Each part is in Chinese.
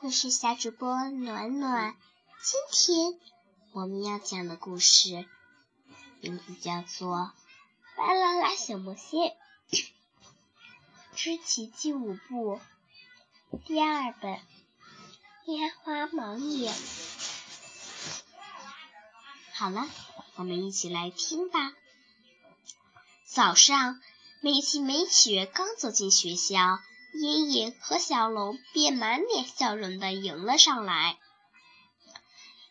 我是小主播暖暖。今天我们要讲的故事名字叫做《巴啦啦小魔仙之奇迹舞步》第二本《烟花盲眼》。好了，我们一起来听吧。早上，美琪美雪刚走进学校。阴影和小龙便满脸笑容地迎了上来。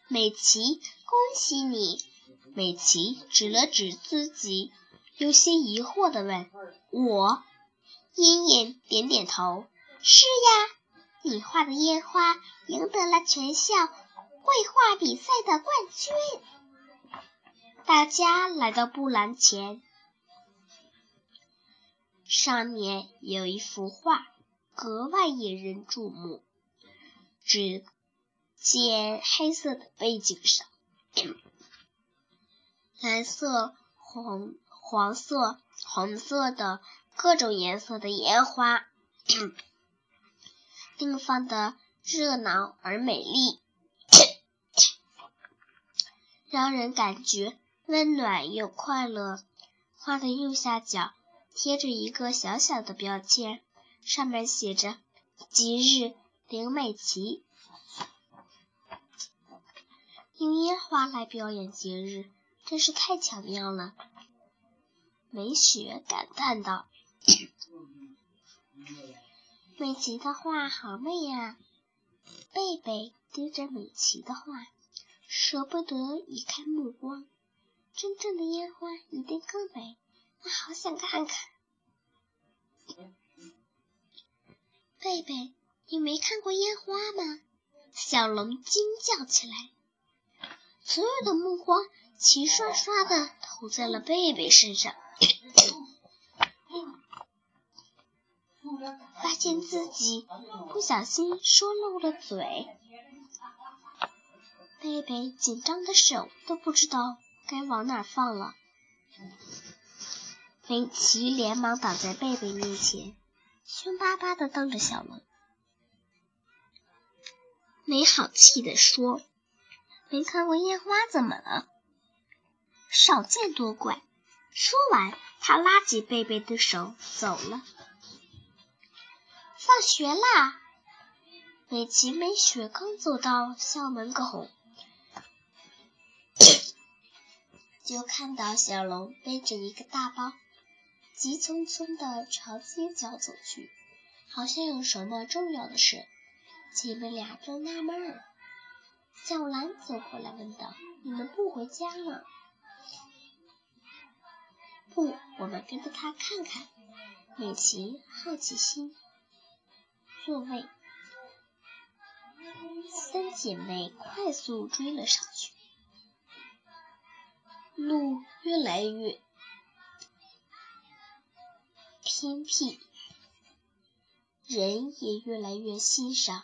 美琪，恭喜你！美琪指了指自己，有些疑惑地问：“我？”爷爷点点头：“是呀，你画的烟花赢得了全校绘画比赛的冠军。”大家来到布栏前。上面有一幅画，格外引人注目。只见黑色的背景上，蓝色、红、黄色、红色的各种颜色的烟花，盛放的热闹而美丽，让人感觉温暖又快乐。画的右下角。贴着一个小小的标签，上面写着“吉日林美琪”。用烟花来表演节日，真是太巧妙了。美雪感叹道：“美琪的画好美呀！”贝贝盯着美琪的画，舍不得移开目光。真正的烟花一定更美。我好想看看，贝贝，你没看过烟花吗？小龙惊叫起来，所有的目光齐刷刷的投在了贝贝身上，发现自己不小心说漏了嘴，贝贝紧张的手都不知道该往哪放了。美琪连忙挡在贝贝面前，凶巴巴的瞪着小龙，没好气的说：“没看过烟花怎么了？少见多怪！”说完，他拉起贝贝的手走了。放学啦！美琪美雪刚走到校门口，就看到小龙背着一个大包。急匆匆地朝街角走去，好像有什么重要的事。姐妹俩正纳闷儿，小兰走过来问道：“你们不回家吗？”“不，我们跟着他看看。”美琪好奇心作祟，三姐妹快速追了上去。路越来越……偏僻，人也越来越稀少，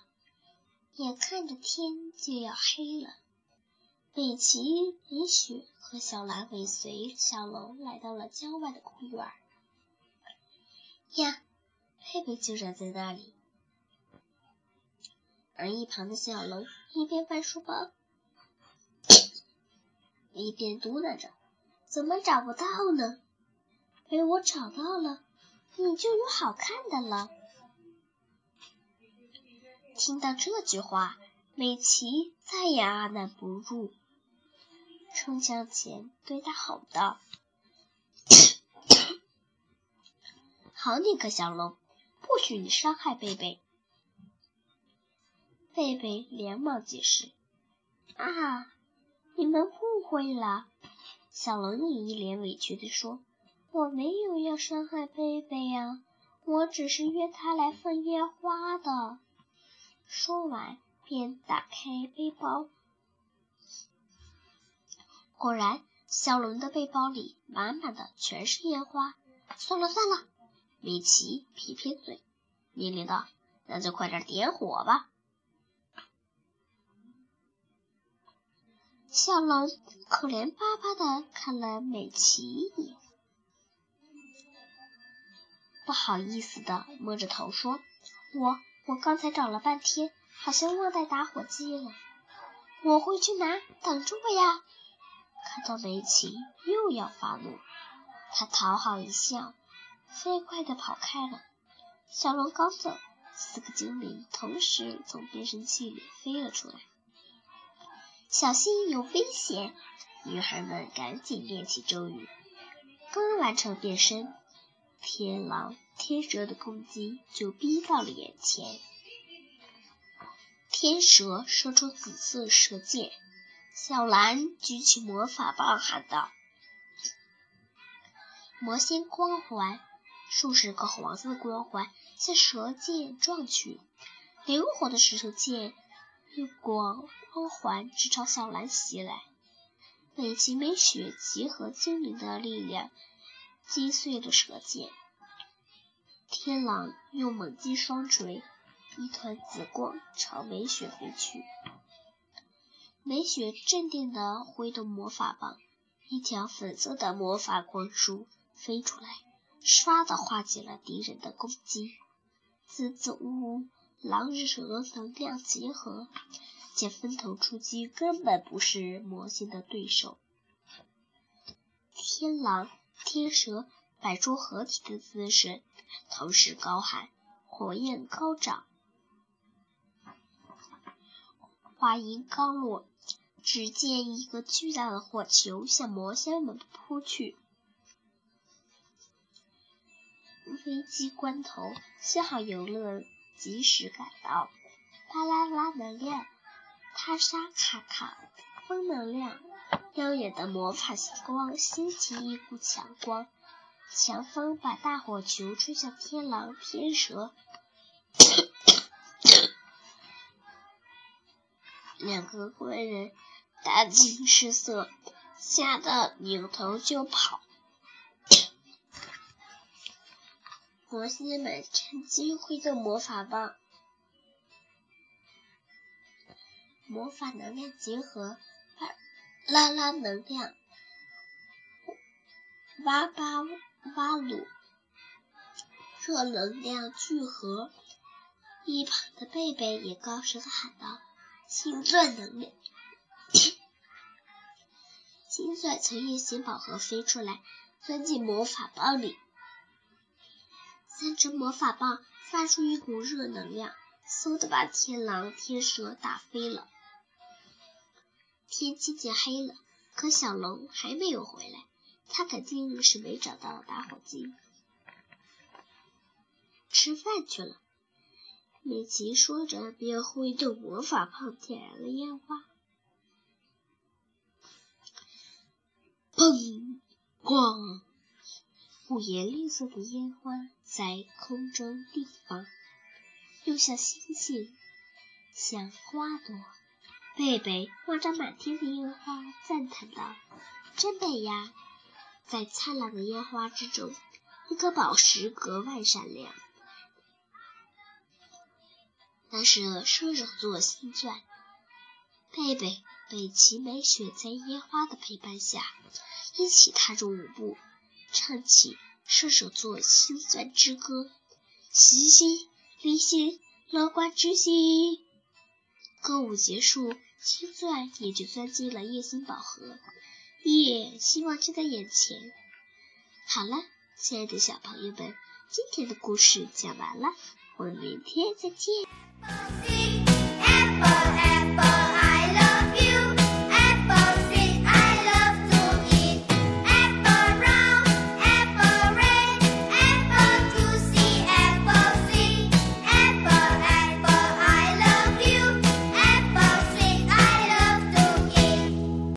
眼看着天就要黑了。美琪、李雪和小兰尾随小龙来到了郊外的公园。呀，佩佩就站在那里，而一旁的小龙一边翻书包，一边嘟囔着：“怎么找不到呢？被我找到了。”你就有好看的了。听到这句话，美琪再也按捺不住，冲向前对他吼道：“ 好你个小龙，不许你伤害贝贝！”贝贝连忙解释：“啊，你们误会了。”小龙也一脸委屈地说。我没有要伤害贝贝呀，我只是约他来放烟花的。说完，便打开背包，果然，小龙的背包里满满的全是烟花。算了算了，米奇撇撇嘴，命令道：“那就快点点火吧。”小龙可怜巴巴的看了美琪一眼。不好意思的摸着头说：“我我刚才找了半天，好像忘带打火机了。我会去拿，等着我呀！看到梅奇又要发怒，他讨好一笑，飞快地跑开了。小龙刚走，四个精灵同时从变声器里飞了出来。小心有危险！女孩们赶紧念起咒语。刚完成变身，天狼、天蛇的攻击就逼到了眼前。天蛇射出紫色蛇箭，小兰举起魔法棒喊道：“魔仙光环！”数十个黄色的光环向蛇箭撞去，灵活的石头箭越过光环，直朝小兰袭来。美琪美雪结合精灵的力量，击碎了蛇剑。天狼又猛击双锤。一团紫光朝美雪飞去，美雪镇定地挥动魔法棒，一条粉色的魔法光束飞出来，唰地化解了敌人的攻击。紫紫乌乌狼蛇能量结合，见分头出击根本不是魔仙的对手。天狼、天蛇摆出合体的姿势，同时高喊：“火焰高涨！”话音刚落，只见一个巨大的火球向魔仙们扑去。危机关头，幸好游乐及时赶到。巴啦啦能量，他沙卡卡，风能量，耀眼的魔法星光掀起一股强光，强风把大火球吹向天狼、天蛇。两个怪人大惊失色，吓得扭头就跑。魔仙们趁机挥动魔法棒，魔法能量结合，拉拉能量，哇巴哇鲁，热能量聚合。一旁的贝贝也高声喊道。星钻能量，星钻从夜行宝盒飞出来，钻进魔法棒里。三只魔法棒发出一股热能量，嗖的把天狼、天蛇打飞了。天渐渐黑了，可小龙还没有回来，他肯定是没找到打火机，吃饭去了。美琪说着，便挥动魔法棒点燃了烟花。砰！咣！五颜六色的烟花在空中地放，又像星星，像花朵。贝贝望着满天的烟花，赞叹道：“真美呀！”在灿烂的烟花之中，一颗宝石格外闪亮。那是射手座星钻，贝贝、被齐、美雪在烟花的陪伴下，一起踏入舞步，唱起射手座星钻之歌。星星，离星，乐观之星。歌舞结束，青钻也就钻进了夜星宝盒，耶，希望就在眼前。好了，亲爱的小朋友们，今天的故事讲完了。我们明天再见。